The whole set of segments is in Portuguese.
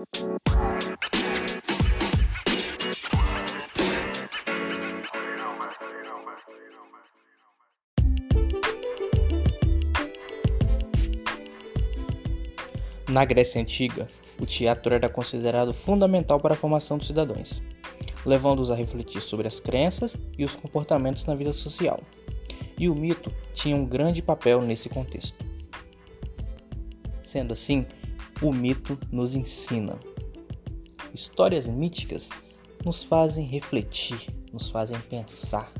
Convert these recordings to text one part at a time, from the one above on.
Na Grécia Antiga, o teatro era considerado fundamental para a formação dos cidadãos, levando-os a refletir sobre as crenças e os comportamentos na vida social. E o mito tinha um grande papel nesse contexto. Sendo assim, o mito nos ensina. Histórias míticas nos fazem refletir, nos fazem pensar.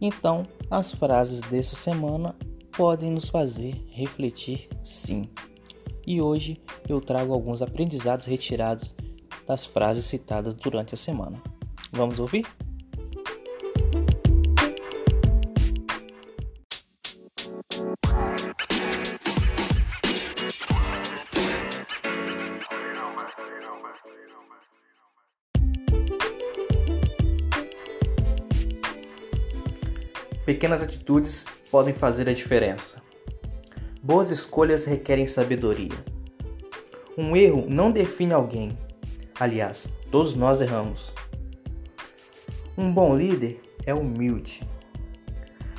Então, as frases dessa semana podem nos fazer refletir sim e hoje eu trago alguns aprendizados retirados das frases citadas durante a semana. Vamos ouvir? Pequenas atitudes podem fazer a diferença. Boas escolhas requerem sabedoria. Um erro não define alguém. Aliás, todos nós erramos. Um bom líder é humilde.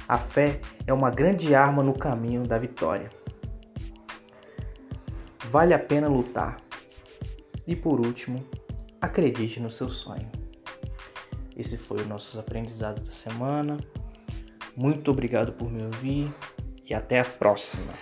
A fé é uma grande arma no caminho da vitória. Vale a pena lutar. E por último, acredite no seu sonho. Esse foi o nossos aprendizados da semana. Muito obrigado por me ouvir e até a próxima.